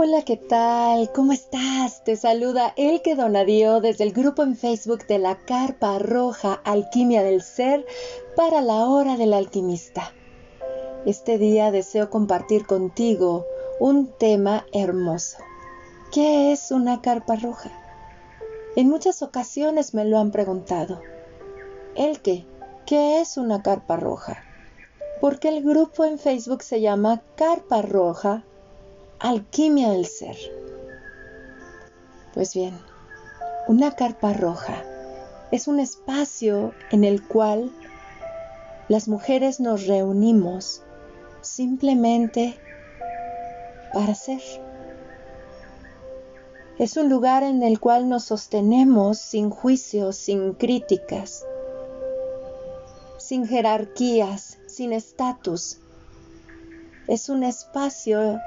Hola, ¿qué tal? ¿Cómo estás? Te saluda Elke Donadío desde el grupo en Facebook de la Carpa Roja Alquimia del Ser para la Hora del Alquimista. Este día deseo compartir contigo un tema hermoso. ¿Qué es una carpa roja? En muchas ocasiones me lo han preguntado. Elke, ¿qué es una carpa roja? Porque el grupo en Facebook se llama Carpa Roja Alquimia del Ser. Pues bien, una carpa roja es un espacio en el cual las mujeres nos reunimos simplemente para ser. Es un lugar en el cual nos sostenemos sin juicios, sin críticas, sin jerarquías, sin estatus. Es un espacio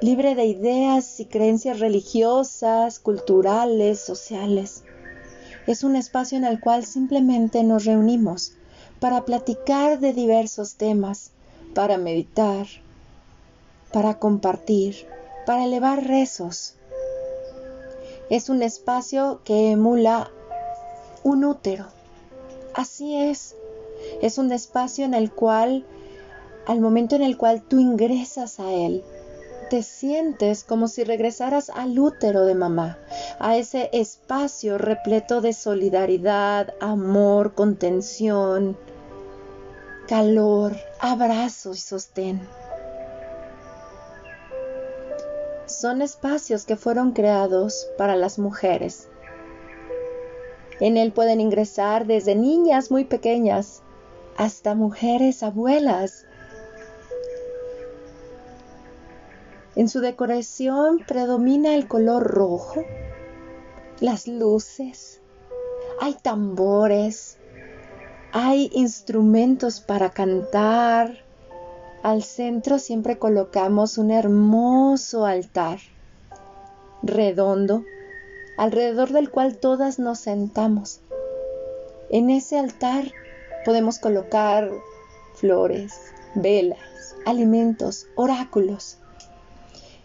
libre de ideas y creencias religiosas, culturales, sociales. Es un espacio en el cual simplemente nos reunimos para platicar de diversos temas, para meditar, para compartir, para elevar rezos. Es un espacio que emula un útero. Así es. Es un espacio en el cual, al momento en el cual tú ingresas a él, te sientes como si regresaras al útero de mamá, a ese espacio repleto de solidaridad, amor, contención, calor, abrazo y sostén. Son espacios que fueron creados para las mujeres. En él pueden ingresar desde niñas muy pequeñas hasta mujeres abuelas En su decoración predomina el color rojo, las luces, hay tambores, hay instrumentos para cantar. Al centro siempre colocamos un hermoso altar redondo, alrededor del cual todas nos sentamos. En ese altar podemos colocar flores, velas, alimentos, oráculos.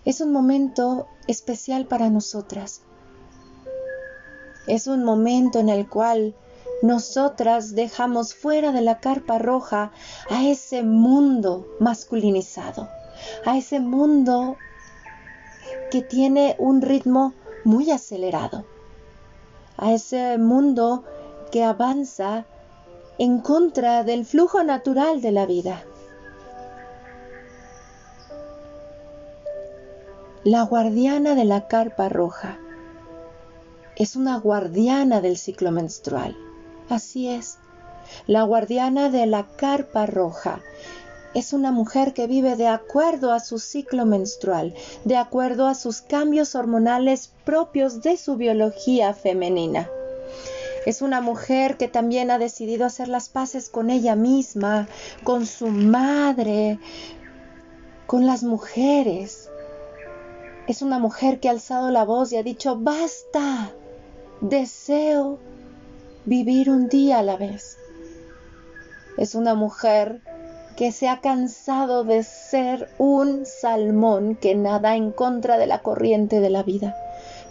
Es un momento especial para nosotras. Es un momento en el cual nosotras dejamos fuera de la carpa roja a ese mundo masculinizado, a ese mundo que tiene un ritmo muy acelerado, a ese mundo que avanza en contra del flujo natural de la vida. La guardiana de la carpa roja es una guardiana del ciclo menstrual. Así es, la guardiana de la carpa roja es una mujer que vive de acuerdo a su ciclo menstrual, de acuerdo a sus cambios hormonales propios de su biología femenina. Es una mujer que también ha decidido hacer las paces con ella misma, con su madre, con las mujeres es una mujer que ha alzado la voz y ha dicho, basta, deseo vivir un día a la vez. Es una mujer que se ha cansado de ser un salmón que nada en contra de la corriente de la vida,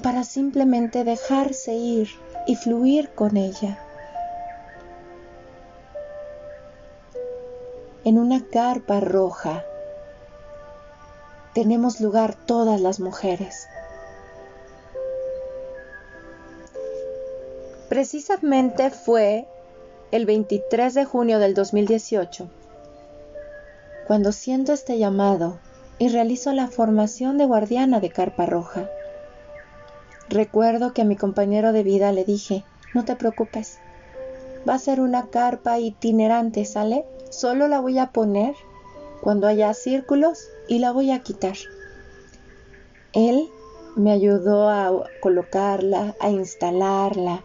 para simplemente dejarse ir y fluir con ella. En una carpa roja tenemos lugar todas las mujeres. Precisamente fue el 23 de junio del 2018 cuando siento este llamado y realizo la formación de guardiana de Carpa Roja. Recuerdo que a mi compañero de vida le dije, no te preocupes, va a ser una carpa itinerante, ¿sale? Solo la voy a poner cuando haya círculos y la voy a quitar. Él me ayudó a colocarla, a instalarla.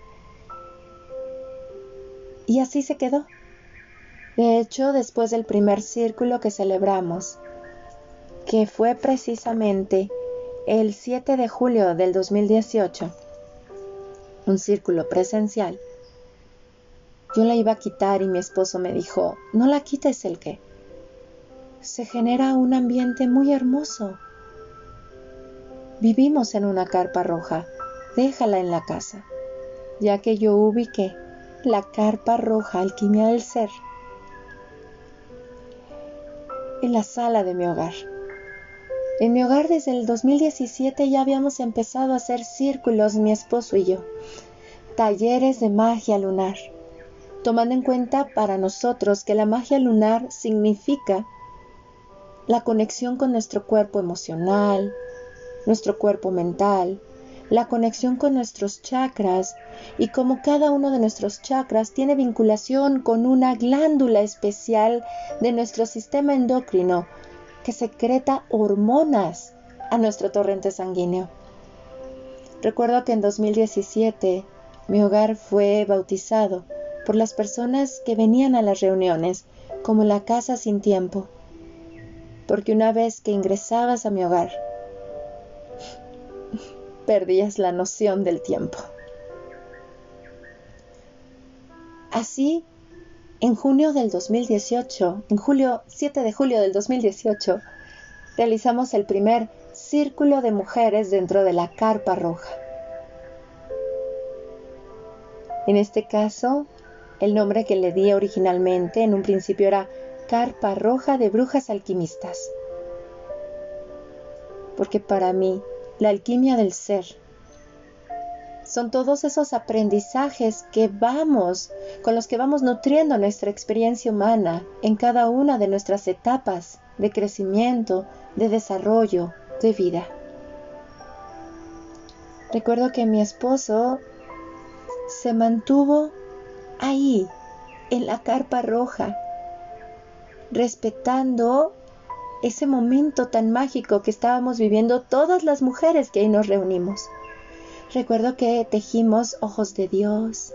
Y así se quedó. De hecho, después del primer círculo que celebramos, que fue precisamente el 7 de julio del 2018, un círculo presencial, yo la iba a quitar y mi esposo me dijo, no la quites el que se genera un ambiente muy hermoso. vivimos en una carpa roja, déjala en la casa, ya que yo ubiqué la carpa roja alquimia del ser en la sala de mi hogar. En mi hogar desde el 2017 ya habíamos empezado a hacer círculos mi esposo y yo, talleres de magia lunar, tomando en cuenta para nosotros que la magia lunar significa la conexión con nuestro cuerpo emocional, nuestro cuerpo mental, la conexión con nuestros chakras y como cada uno de nuestros chakras tiene vinculación con una glándula especial de nuestro sistema endocrino que secreta hormonas a nuestro torrente sanguíneo. Recuerdo que en 2017 mi hogar fue bautizado por las personas que venían a las reuniones como la casa sin tiempo, porque una vez que ingresabas a mi hogar, perdías la noción del tiempo. Así en junio del 2018, en julio 7 de julio del 2018, realizamos el primer círculo de mujeres dentro de la carpa roja. En este caso, el nombre que le di originalmente en un principio era Carpa Roja de Brujas Alquimistas. Porque para mí, la alquimia del ser son todos esos aprendizajes que vamos, con los que vamos nutriendo nuestra experiencia humana en cada una de nuestras etapas de crecimiento, de desarrollo, de vida. Recuerdo que mi esposo se mantuvo ahí, en la carpa roja, respetando ese momento tan mágico que estábamos viviendo todas las mujeres que ahí nos reunimos. Recuerdo que tejimos ojos de Dios,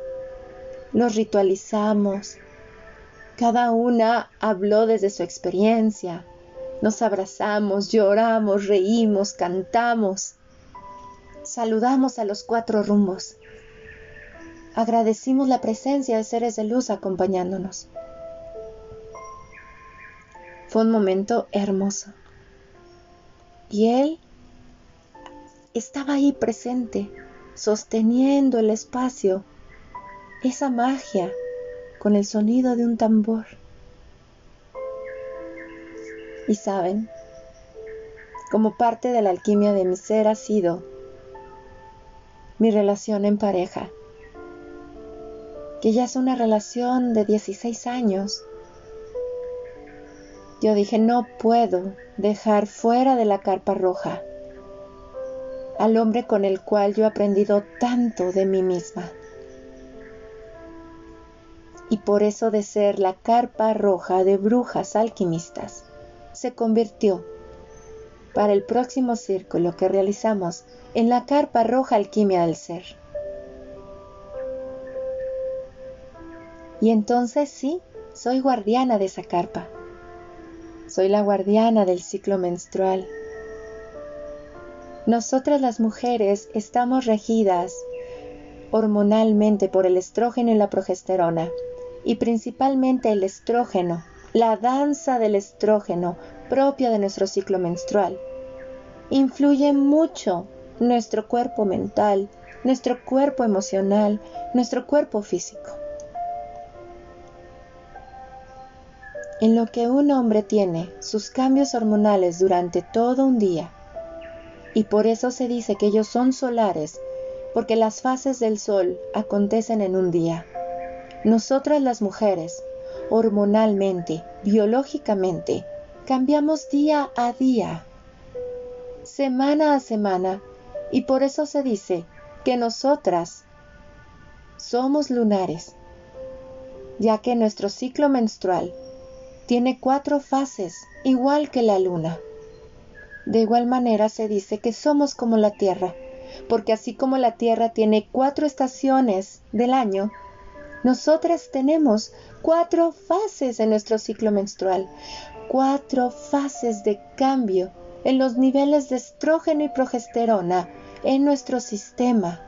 los ritualizamos, cada una habló desde su experiencia, nos abrazamos, lloramos, reímos, cantamos, saludamos a los cuatro rumbos, agradecimos la presencia de seres de luz acompañándonos. Fue un momento hermoso. Y él estaba ahí presente, sosteniendo el espacio, esa magia con el sonido de un tambor. Y saben, como parte de la alquimia de mi ser ha sido mi relación en pareja, que ya es una relación de 16 años. Yo dije, no puedo dejar fuera de la carpa roja al hombre con el cual yo he aprendido tanto de mí misma. Y por eso de ser la carpa roja de brujas alquimistas, se convirtió para el próximo círculo que realizamos en la carpa roja alquimia del ser. Y entonces sí, soy guardiana de esa carpa. Soy la guardiana del ciclo menstrual nosotras las mujeres estamos regidas hormonalmente por el estrógeno y la progesterona, y principalmente el estrógeno, la danza del estrógeno propia de nuestro ciclo menstrual. Influye mucho nuestro cuerpo mental, nuestro cuerpo emocional, nuestro cuerpo físico. En lo que un hombre tiene sus cambios hormonales durante todo un día, y por eso se dice que ellos son solares, porque las fases del sol acontecen en un día. Nosotras las mujeres, hormonalmente, biológicamente, cambiamos día a día, semana a semana, y por eso se dice que nosotras somos lunares, ya que nuestro ciclo menstrual tiene cuatro fases, igual que la luna. De igual manera se dice que somos como la Tierra, porque así como la Tierra tiene cuatro estaciones del año, nosotras tenemos cuatro fases en nuestro ciclo menstrual, cuatro fases de cambio en los niveles de estrógeno y progesterona en nuestro sistema.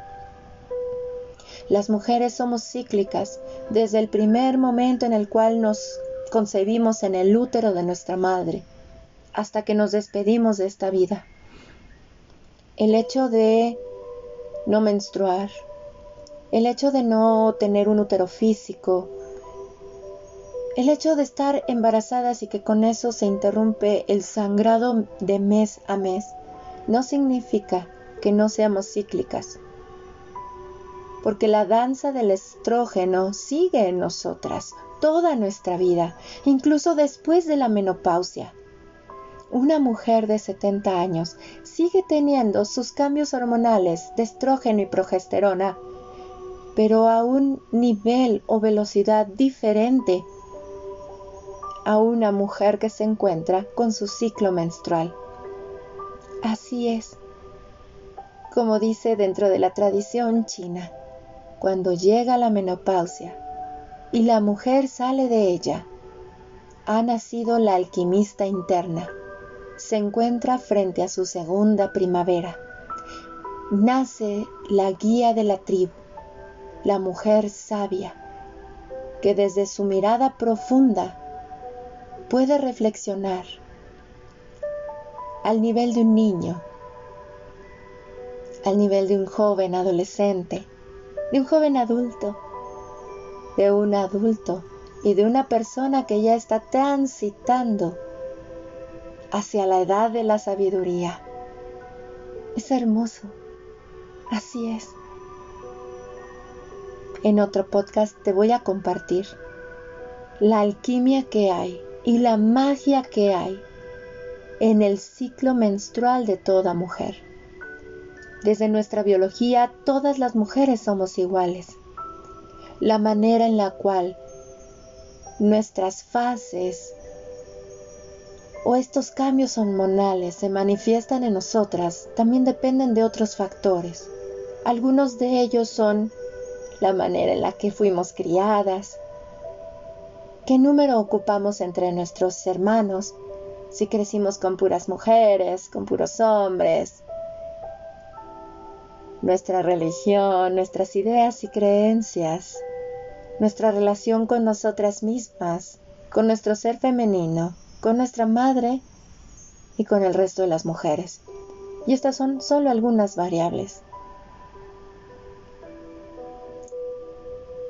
Las mujeres somos cíclicas desde el primer momento en el cual nos concebimos en el útero de nuestra madre hasta que nos despedimos de esta vida. el hecho de no menstruar, el hecho de no tener un útero físico, el hecho de estar embarazadas y que con eso se interrumpe el sangrado de mes a mes no significa que no seamos cíclicas, porque la danza del estrógeno sigue en nosotras toda nuestra vida, incluso después de la menopausia. Una mujer de 70 años sigue teniendo sus cambios hormonales de estrógeno y progesterona, pero a un nivel o velocidad diferente a una mujer que se encuentra con su ciclo menstrual. Así es, como dice dentro de la tradición china, cuando llega la menopausia y la mujer sale de ella, ha nacido la alquimista interna, se encuentra frente a su segunda primavera, nace la guía de la tribu, la mujer sabia, que desde su mirada profunda puede reflexionar al nivel de un niño, al nivel de un joven adolescente, de un joven adulto, de un adulto y de una persona que ya está transitando hacia la edad de la sabiduría. Es hermoso. Así es. En otro podcast te voy a compartir la alquimia que hay y la magia que hay en el ciclo menstrual de toda mujer. Desde nuestra biología, todas las mujeres somos iguales. La manera en la cual nuestras fases o estos cambios hormonales se manifiestan en nosotras también dependen de otros factores. Algunos de ellos son la manera en la que fuimos criadas, ¿Qué número ocupamos entre nuestros hermanos? Si crecimos con puras mujeres, con puros hombres. Nuestra religión, nuestras ideas y creencias, nuestra relación con nosotras mismas, con nuestro ser femenino, con nuestra madre y con el resto de las mujeres. Y estas son solo algunas variables.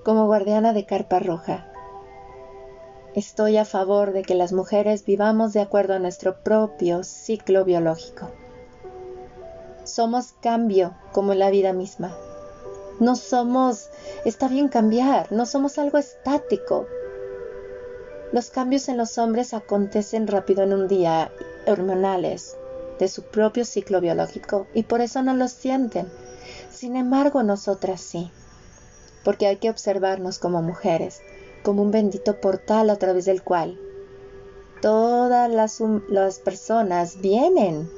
Como guardiana de carpa roja, Estoy a favor de que las mujeres vivamos de acuerdo a nuestro propio ciclo biológico. Somos cambio como la vida misma. No somos, está bien cambiar, no somos algo estático. Los cambios en los hombres acontecen rápido en un día, hormonales, de su propio ciclo biológico, y por eso no los sienten. Sin embargo, nosotras sí, porque hay que observarnos como mujeres como un bendito portal a través del cual todas las, las personas vienen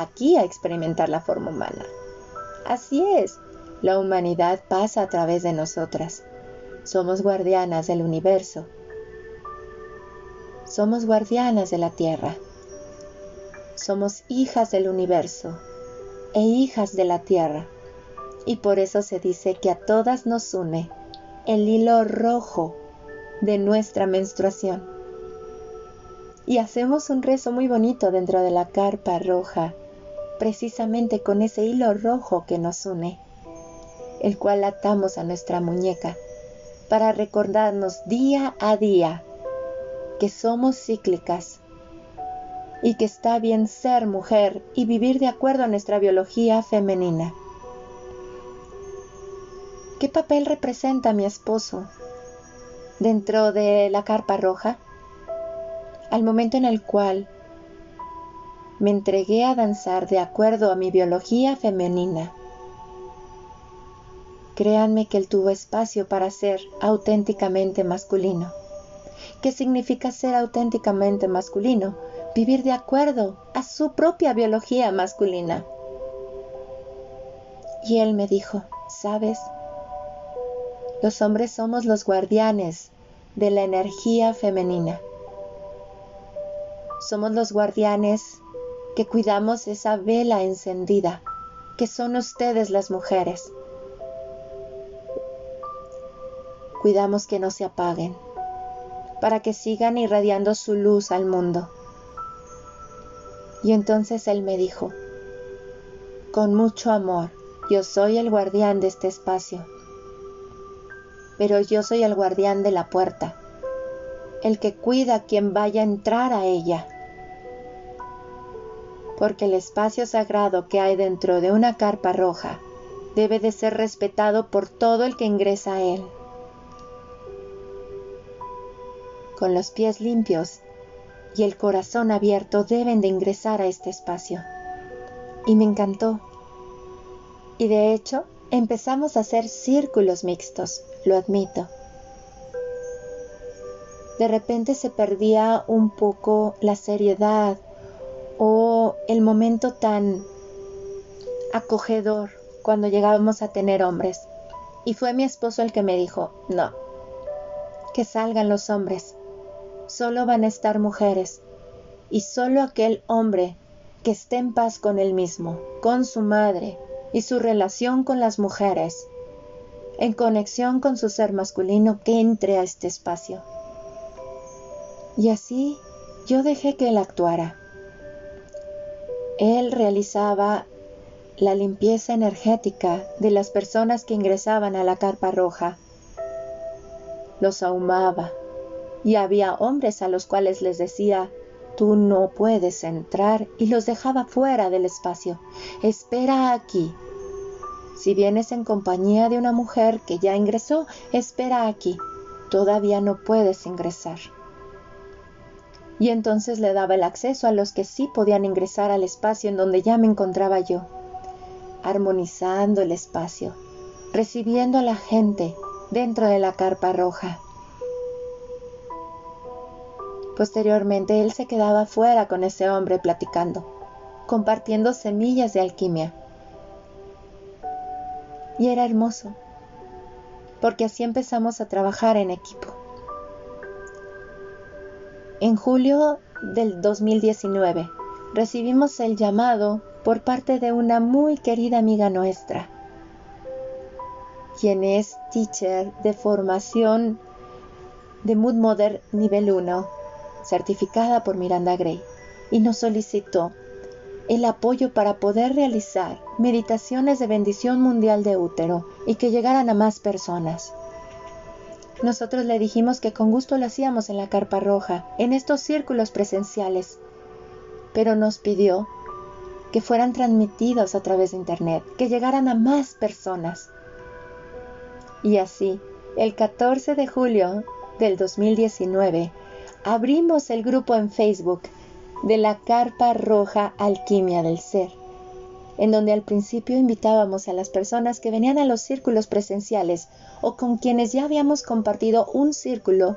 aquí a experimentar la forma humana. Así es, la humanidad pasa a través de nosotras. Somos guardianas del universo. Somos guardianas de la tierra. Somos hijas del universo e hijas de la tierra. Y por eso se dice que a todas nos une el hilo rojo de nuestra menstruación. Y hacemos un rezo muy bonito dentro de la carpa roja, precisamente con ese hilo rojo que nos une, el cual atamos a nuestra muñeca para recordarnos día a día que somos cíclicas y que está bien ser mujer y vivir de acuerdo a nuestra biología femenina. ¿Qué papel representa mi esposo? dentro de la carpa roja, al momento en el cual me entregué a danzar de acuerdo a mi biología femenina. Créanme que él tuvo espacio para ser auténticamente masculino. ¿Qué significa ser auténticamente masculino? Vivir de acuerdo a su propia biología masculina. Y él me dijo, ¿sabes? Los hombres somos los guardianes de la energía femenina. Somos los guardianes que cuidamos esa vela encendida, que son ustedes las mujeres. Cuidamos que no se apaguen, para que sigan irradiando su luz al mundo. Y entonces él me dijo, con mucho amor, yo soy el guardián de este espacio. Pero yo soy el guardián de la puerta, el que cuida a quien vaya a entrar a ella. Porque el espacio sagrado que hay dentro de una carpa roja debe de ser respetado por todo el que ingresa a él. Con los pies limpios y el corazón abierto deben de ingresar a este espacio. Y me encantó. Y de hecho, empezamos a hacer círculos mixtos, lo admito. De repente se perdía un poco la seriedad o el momento tan acogedor cuando llegábamos a tener hombres. Y fue mi esposo el que me dijo, no, que salgan los hombres, solo van a estar mujeres, y solo aquel hombre que esté en paz con él mismo, con su madre y su relación con las mujeres, en conexión con su ser masculino, que entre a este espacio. Y así yo dejé que él actuara. Él realizaba la limpieza energética de las personas que ingresaban a la carpa roja. Los ahumaba, y había hombres a los cuales les decía, tú no puedes entrar y los dejaba fuera del espacio. Espera aquí. Si vienes en compañía de una mujer que ya ingresó, espera aquí. Todavía no puedes ingresar. Y entonces le daba el acceso a los que sí podían ingresar al espacio en donde ya me encontraba yo, armonizando el espacio, recibiendo a la gente dentro de la carpa roja. Posteriormente él se quedaba fuera con ese hombre platicando, compartiendo semillas de alquimia. Y era hermoso, porque así empezamos a trabajar en equipo. En julio del 2019 recibimos el llamado por parte de una muy querida amiga nuestra, quien es teacher de formación de Mood Mother nivel 1 certificada por Miranda Gray, y nos solicitó el apoyo para poder realizar meditaciones de bendición mundial de útero y que llegaran a más personas. Nosotros le dijimos que con gusto lo hacíamos en la carpa roja, en estos círculos presenciales, pero nos pidió que fueran transmitidos a través de Internet, que llegaran a más personas. Y así, el 14 de julio del 2019, abrimos el grupo en Facebook de la Carpa Roja Alquimia del Ser, en donde al principio invitábamos a las personas que venían a los círculos presenciales o con quienes ya habíamos compartido un círculo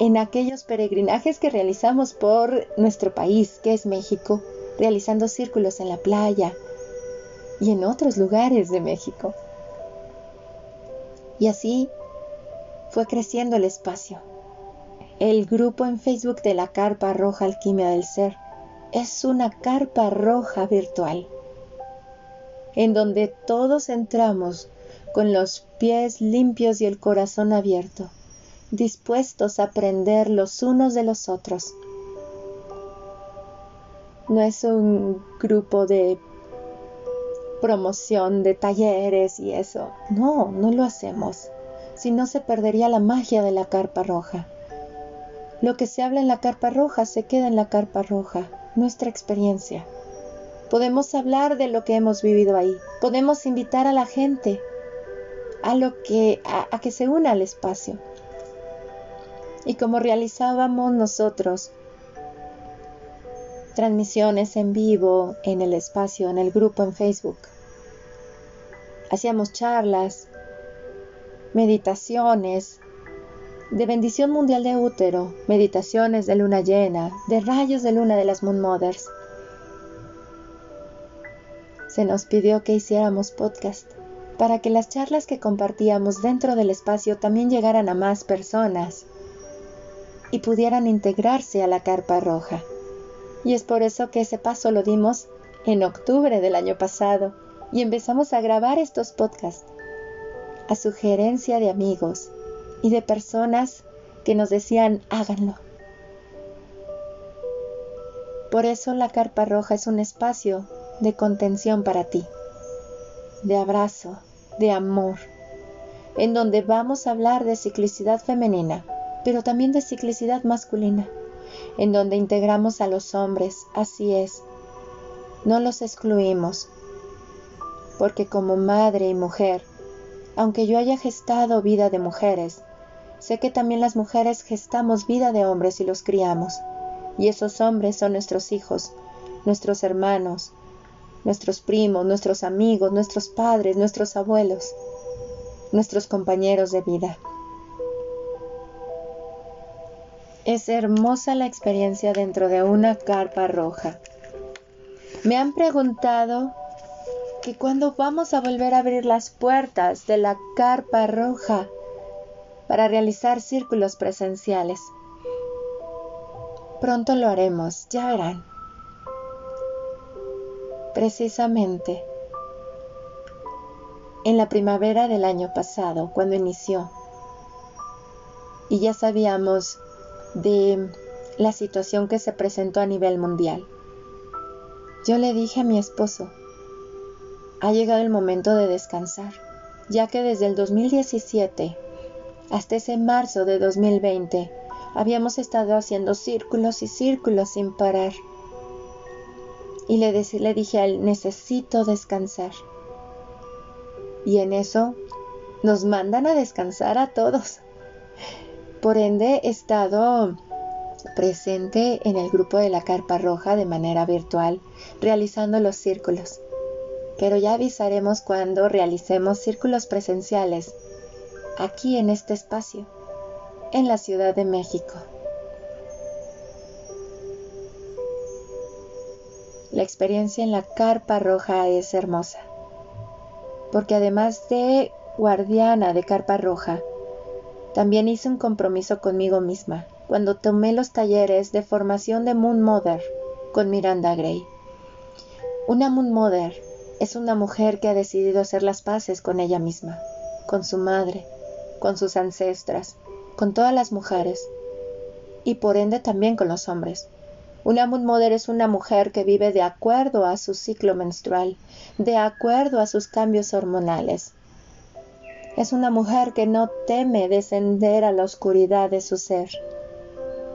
en aquellos peregrinajes que realizamos por nuestro país, que es México, realizando círculos en la playa y en otros lugares de México. Y así fue creciendo el espacio. El grupo en Facebook de la Carpa Roja Alquimia del Ser es una carpa roja virtual, en donde todos entramos con los pies limpios y el corazón abierto, dispuestos a aprender los unos de los otros. No es un grupo de promoción de talleres y eso. No, no lo hacemos. Si no se perdería la magia de la carpa roja. Lo que se habla en la carpa roja se queda en la carpa roja, nuestra experiencia. Podemos hablar de lo que hemos vivido ahí. Podemos invitar a la gente a que que se una al espacio. Y como realizábamos nosotros transmisiones en vivo en el espacio, en el grupo en Facebook. Hacíamos charlas, meditaciones, de bendición mundial de útero, meditaciones de luna llena, de rayos de luna de las Moon Mothers. Se nos pidió que hiciéramos podcast para que las charlas que compartíamos dentro del espacio también llegaran a más personas y pudieran integrarse a la carpa roja. Y es por eso que ese paso lo dimos en octubre del año pasado y empezamos a grabar estos podcasts a sugerencia de amigos y de personas que nos decían háganlo. Por eso la carpa roja es un espacio de contención para ti, de abrazo, de amor, en donde vamos a hablar de ciclicidad femenina, pero también de ciclicidad masculina, en donde integramos a los hombres, así es, no los excluimos, porque como madre y mujer, aunque yo haya gestado vida de mujeres, sé que también las mujeres gestamos vida de hombres y los criamos, y esos hombres son nuestros hijos, nuestros hermanos, nuestros primos, nuestros amigos, nuestros padres, nuestros abuelos, nuestros compañeros de vida. Es hermosa la experiencia dentro de una carpa roja. Me han preguntado que cuando vamos a volver a abrir las puertas de la carpa roja para realizar círculos presenciales. Pronto lo haremos, ya verán. Precisamente en la primavera del año pasado, cuando inició, y ya sabíamos de la situación que se presentó a nivel mundial. Yo le dije a mi esposo, ha llegado el momento de descansar, ya que desde el 2017 hasta ese marzo de 2020 habíamos estado haciendo círculos y círculos sin parar. Y le, le dije a él, necesito descansar. Y en eso nos mandan a descansar a todos. Por ende, he estado presente en el grupo de la Carpa Roja de manera virtual, realizando los círculos pero ya avisaremos cuando realicemos círculos presenciales aquí en este espacio, en la Ciudad de México. La experiencia en la carpa roja es hermosa, porque además de guardiana de carpa roja, también hice un compromiso conmigo misma cuando tomé los talleres de formación de Moon Mother con Miranda Gray. Una Moon Mother es una mujer que ha decidido hacer las paces con ella misma, con su madre, con sus ancestras, con todas las mujeres y por ende también con los hombres. Una Moon Mother es una mujer que vive de acuerdo a su ciclo menstrual, de acuerdo a sus cambios hormonales. Es una mujer que no teme descender a la oscuridad de su ser,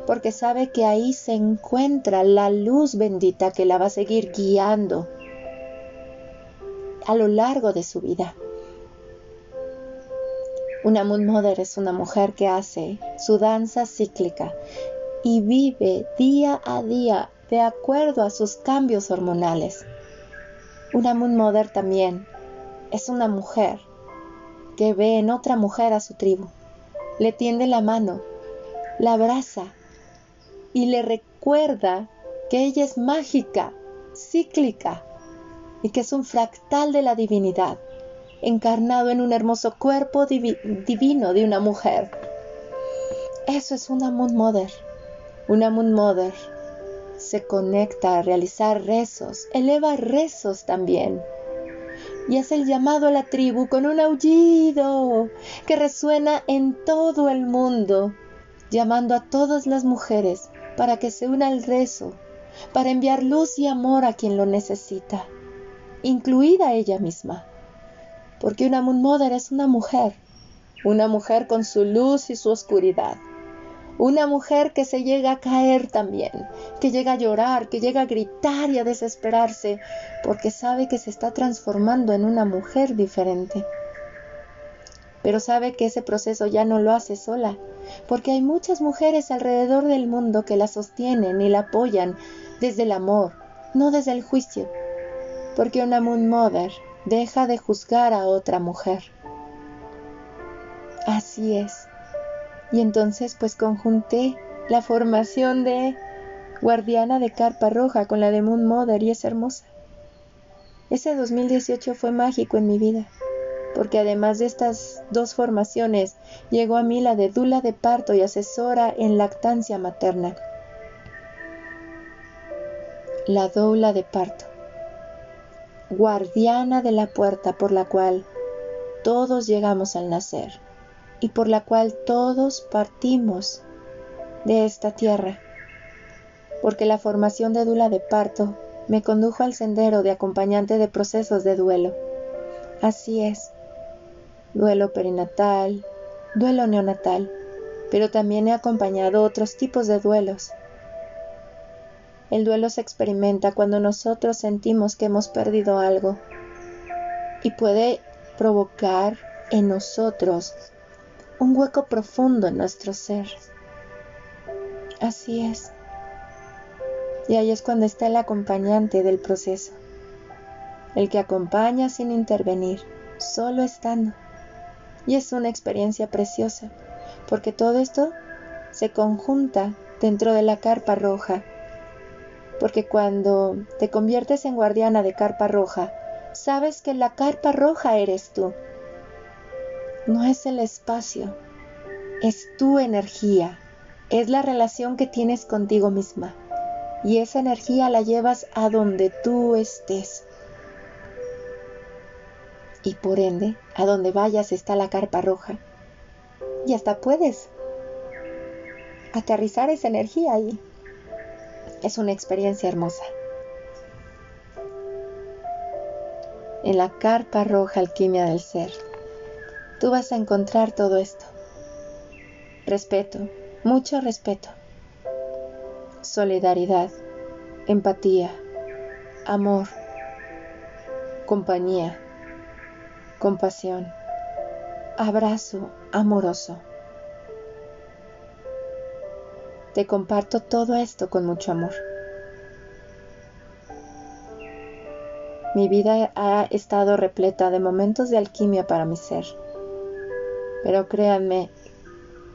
porque sabe que ahí se encuentra la luz bendita que la va a seguir guiando a lo largo de su vida. Una Moon Mother es una mujer que hace su danza cíclica y vive día a día de acuerdo a sus cambios hormonales. Una Moon Mother también es una mujer que ve en otra mujer a su tribu, le tiende la mano, la abraza y le recuerda que ella es mágica, cíclica, y que es un fractal de la divinidad, encarnado en un hermoso cuerpo divino de una mujer. Eso es una Moon Mother. Una Moon Mother se conecta a realizar rezos, eleva rezos también. Y hace el llamado a la tribu con un aullido que resuena en todo el mundo, llamando a todas las mujeres para que se una al rezo, para enviar luz y amor a quien lo necesita incluida ella misma. Porque una Moon Mother es una mujer, una mujer con su luz y su oscuridad. Una mujer que se llega a caer también, que llega a llorar, que llega a gritar y a desesperarse, porque sabe que se está transformando en una mujer diferente. Pero sabe que ese proceso ya no lo hace sola, porque hay muchas mujeres alrededor del mundo que la sostienen y la apoyan desde el amor, no desde el juicio, porque una Moon Mother deja de juzgar a otra mujer. Así es. Y entonces pues conjunté la formación de guardiana de carpa roja con la de Moon Mother y es hermosa. Ese 2018 fue mágico en mi vida, porque además de estas dos formaciones, llegó a mí la de dula de parto y asesora en lactancia materna. La doula de parto guardiana de la puerta por la cual todos llegamos al nacer y por la cual todos partimos de esta tierra, porque la formación de dula de parto me condujo al sendero de acompañante de procesos de duelo. Así es, duelo perinatal, duelo neonatal, pero también he acompañado otros tipos de duelos. El duelo se experimenta cuando nosotros sentimos que hemos perdido algo y puede provocar en nosotros un hueco profundo en nuestro ser. Así es. Y ahí es cuando está el acompañante del proceso, el que acompaña sin intervenir, solo estando. Y es una experiencia preciosa, porque todo esto se conjunta dentro de la carpa roja, porque cuando te conviertes en guardiana de carpa roja, sabes que la carpa roja eres tú. No es el espacio, es tu energía, es la relación que tienes contigo misma. Y esa energía la llevas a donde tú estés. Y por ende, a donde vayas está la carpa roja. Y hasta puedes aterrizar esa energía ahí. Es una experiencia hermosa. En la carpa roja alquimia del ser, tú vas a encontrar todo esto. Respeto, mucho respeto. Solidaridad, empatía, amor, compañía, compasión, abrazo amoroso. Te comparto todo esto con mucho amor. Mi vida ha estado repleta de momentos de alquimia para mi ser. Pero créanme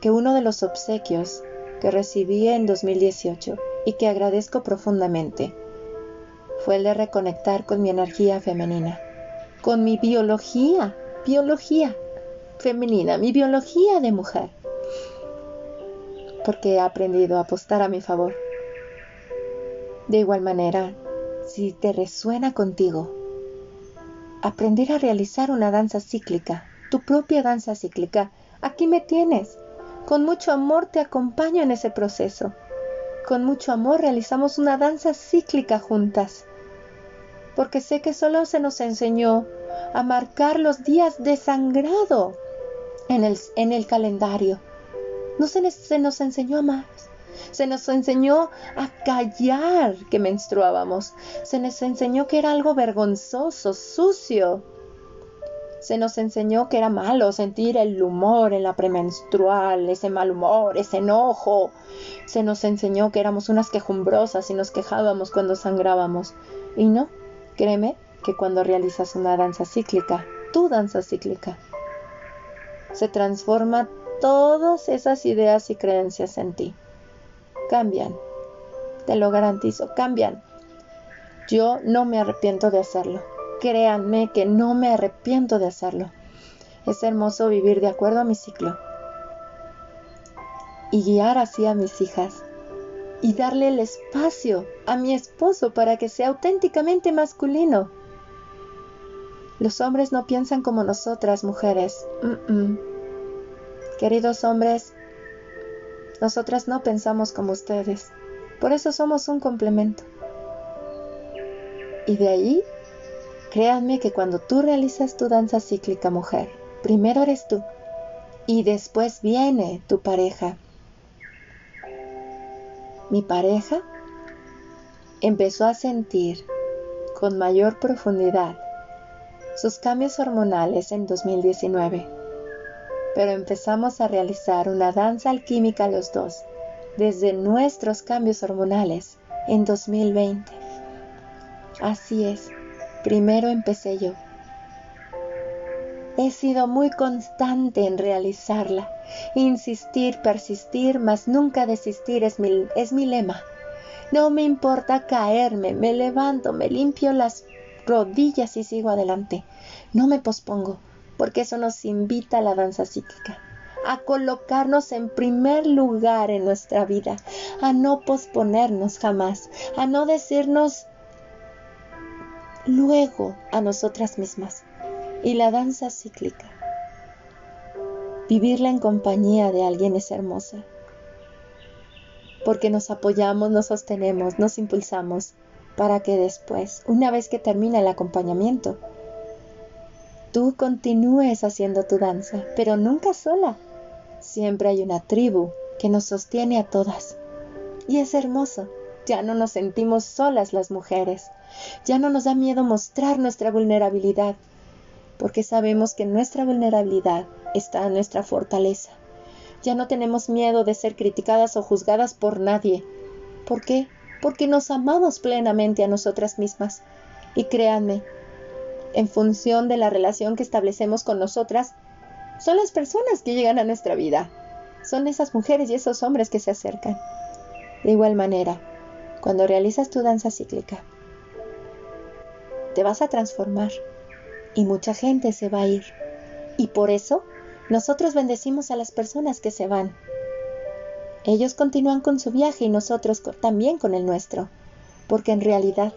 que uno de los obsequios que recibí en 2018 y que agradezco profundamente fue el de reconectar con mi energía femenina, con mi biología, biología femenina, mi biología de mujer, porque he aprendido a apostar a mi favor. De igual manera, si te resuena contigo, aprender a realizar una danza cíclica, tu propia danza cíclica, aquí me tienes. Con mucho amor te acompaño en ese proceso. Con mucho amor realizamos una danza cíclica juntas. Porque sé que solo se nos enseñó a marcar los días de sangrado en el, en el calendario. No se, se nos enseñó a más. Se nos enseñó a callar que menstruábamos. Se nos enseñó que era algo vergonzoso, sucio. Se nos enseñó que era malo sentir el humor en la premenstrual, ese mal humor, ese enojo. Se nos enseñó que éramos unas quejumbrosas y nos quejábamos cuando sangrábamos. Y no, créeme que cuando realizas una danza cíclica, tu danza cíclica, se transforma todas esas ideas y creencias en ti cambian. Te lo garantizo, cambian. Yo no me arrepiento de hacerlo. Créanme que no me arrepiento de hacerlo. Es hermoso vivir de acuerdo a mi ciclo y guiar así a mis hijas y darle el espacio a mi esposo para que sea auténticamente masculino. Los hombres no piensan como nosotras, mujeres. Queridos hombres, nosotras no pensamos como ustedes. Por eso somos un complemento. Y de ahí, créanme que cuando tú realizas tu danza cíclica mujer, primero eres tú y después viene tu pareja. Mi pareja empezó a sentir con mayor profundidad sus cambios hormonales en 2019 pero empezamos a realizar una danza alquímica los dos, desde nuestros cambios hormonales en 2020. Así es, primero empecé yo. He sido muy constante en realizarla. Insistir, persistir, mas nunca desistir es mi, lema. No me importa caerme, me levanto, me limpio las rodillas y sigo adelante. No me pospongo porque eso nos invita a la danza psíquica, a colocarnos en primer lugar en nuestra vida, a no posponernos jamás, a no decirnos luego a nosotras mismas. Y la danza cíclica, vivirla en compañía de alguien es hermosa, porque nos apoyamos, nos sostenemos, nos impulsamos para que después, una vez que termina el acompañamiento, tú continúes haciendo tu danza, pero nunca sola. Siempre hay una tribu que nos sostiene a todas. Y es hermoso. Ya no nos sentimos solas las mujeres. Ya no nos da miedo mostrar nuestra vulnerabilidad, porque sabemos que nuestra vulnerabilidad está en nuestra fortaleza. Ya no tenemos miedo de ser criticadas o juzgadas por nadie. ¿Por qué? Porque nos amamos plenamente a nosotras mismas. Y créanme, en función de la relación que establecemos con nosotras, son las personas que llegan a nuestra vida. Son esas mujeres y esos hombres que se acercan. De igual manera, cuando realizas tu danza cíclica, te vas a transformar y mucha gente se va a ir. Y por eso nosotros bendecimos a las personas que se van. Ellos continúan con su viaje y nosotros también con el nuestro, porque en realidad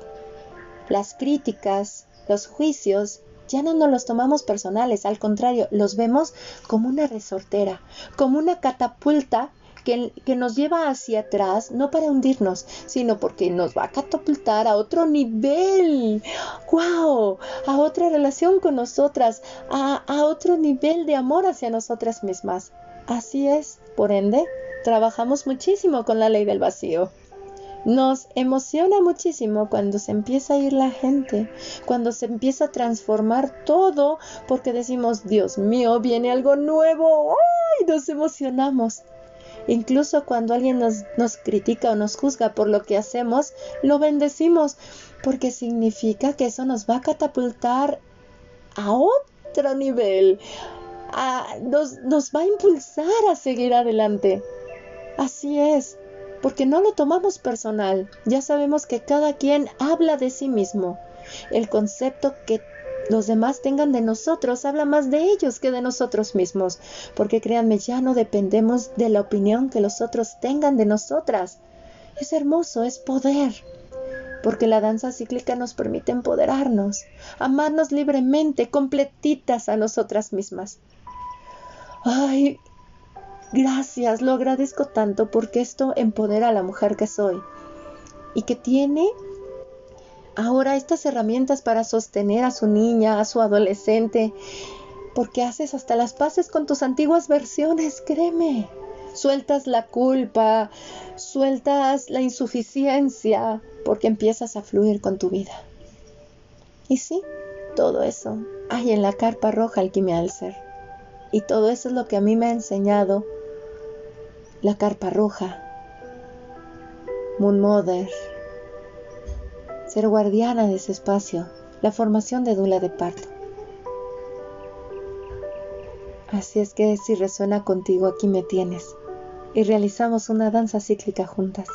las críticas, los juicios, ya no nos los tomamos personales, al contrario, los vemos como una resortera, como una catapulta que, nos lleva hacia atrás, no para hundirnos, sino porque nos va a catapultar a otro nivel, wow, a otra relación con nosotras, a, a otro nivel de amor hacia nosotras mismas. Así es, por ende, trabajamos muchísimo con la ley del vacío. Nos emociona muchísimo cuando se empieza a ir la gente, cuando se empieza a transformar todo, porque decimos, Dios mío, viene algo nuevo, ¡ay! Nos emocionamos. Incluso cuando alguien nos, critica o nos juzga por lo que hacemos, lo bendecimos, porque significa que eso nos va a catapultar a otro nivel, nos, nos va a impulsar a seguir adelante. Así es, porque no lo tomamos personal, ya sabemos que cada quien habla de sí mismo. El concepto que los demás tengan de nosotros habla más de ellos que de nosotros mismos, porque créanme, ya no dependemos de la opinión que los otros tengan de nosotras. Es hermoso, es poder, porque la danza cíclica nos permite empoderarnos, amarnos libremente, completitas a nosotras mismas. Ay, gracias, lo agradezco tanto porque esto empodera a la mujer que soy y que tiene ahora estas herramientas para sostener a su niña, a su adolescente, porque haces hasta las paces con tus antiguas versiones, créeme. Sueltas la culpa, sueltas la insuficiencia, porque empiezas a fluir con tu vida. Y sí, todo eso hay en la carpa roja alquimia del ser. Y todo eso es lo que a mí me ha enseñado la carpa roja, Moon Mother, ser guardiana de ese espacio, la formación de dula de parto. Así es que si resuena contigo, aquí me tienes y realizamos una danza cíclica juntas.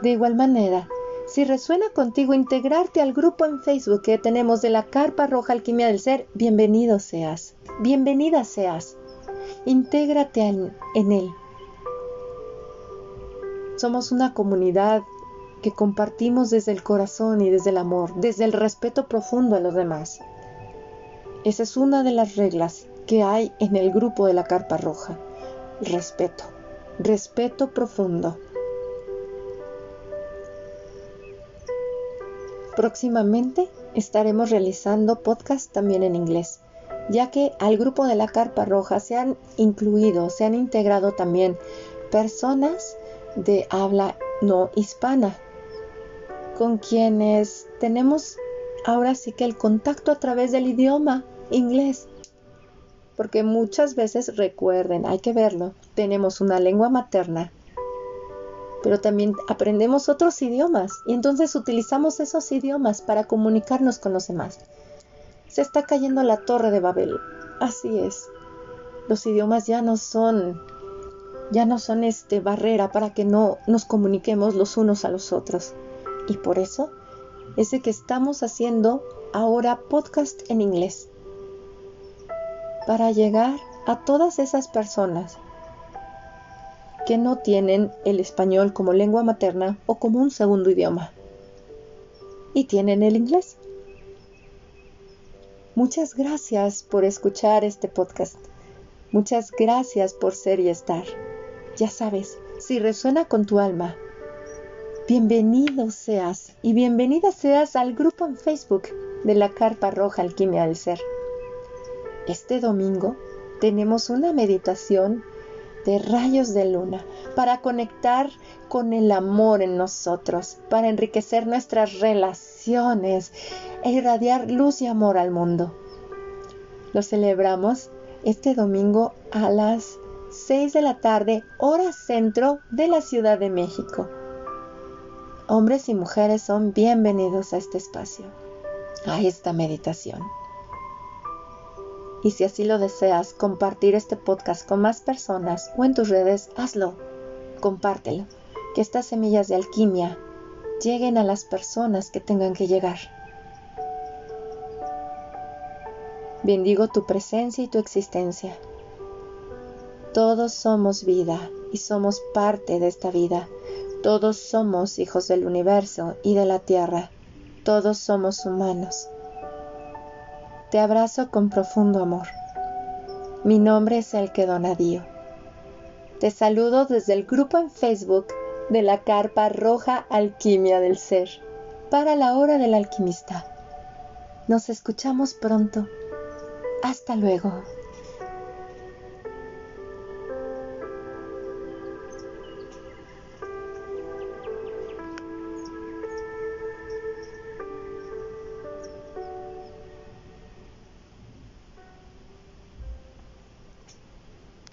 De igual manera, si resuena contigo integrarte al grupo en Facebook que tenemos de la Carpa Roja Alquimia del Ser, bienvenido seas, bienvenida seas. Intégrate en, él. Somos una comunidad que compartimos desde el corazón y desde el amor, desde el respeto profundo a los demás. Esa es una de las reglas que hay en el grupo de la Carpa Roja. Respeto, respeto profundo. Próximamente estaremos realizando podcast también en inglés, ya que al grupo de la Carpa Roja se han incluido, se han integrado también personas de habla no hispana, con quienes tenemos ahora sí que el contacto a través del idioma inglés. Porque muchas veces recuerden, hay que verlo, tenemos una lengua materna, pero también aprendemos otros idiomas y entonces utilizamos esos idiomas para comunicarnos con los demás. Se está cayendo la torre de Babel. Así es. Los idiomas ya no son ya no son este barrera para que no nos comuniquemos los unos a los otros. Y por eso es de que estamos haciendo ahora podcast en inglés. Para llegar a todas esas personas que no tienen el español como lengua materna o como un segundo idioma. Y tienen el inglés. Muchas gracias por escuchar este podcast. Muchas gracias por ser y estar. Ya sabes, si resuena con tu alma, bienvenido seas y bienvenida seas al grupo en Facebook de la Carpa Roja Alquimia del Ser. Este domingo tenemos una meditación de rayos de luna para conectar con el amor en nosotros, para enriquecer nuestras relaciones e irradiar luz y amor al mundo. Lo celebramos este domingo a las 6 de la tarde, hora centro de la Ciudad de México. Hombres y mujeres son bienvenidos a este espacio, a esta meditación. Y si así lo deseas, compartir este podcast con más personas o en tus redes, hazlo. Compártelo. Que estas semillas de alquimia lleguen a las personas que tengan que llegar. Bendigo tu presencia y tu existencia. Todos somos vida y somos parte de esta vida. Todos somos hijos del universo y de la tierra. Todos somos humanos. Te abrazo con profundo amor. Mi nombre es Elke Donadío. Te saludo desde el grupo en Facebook de la Carpa Roja Alquimia del Ser para la hora del alquimista. Nos escuchamos pronto. Hasta luego.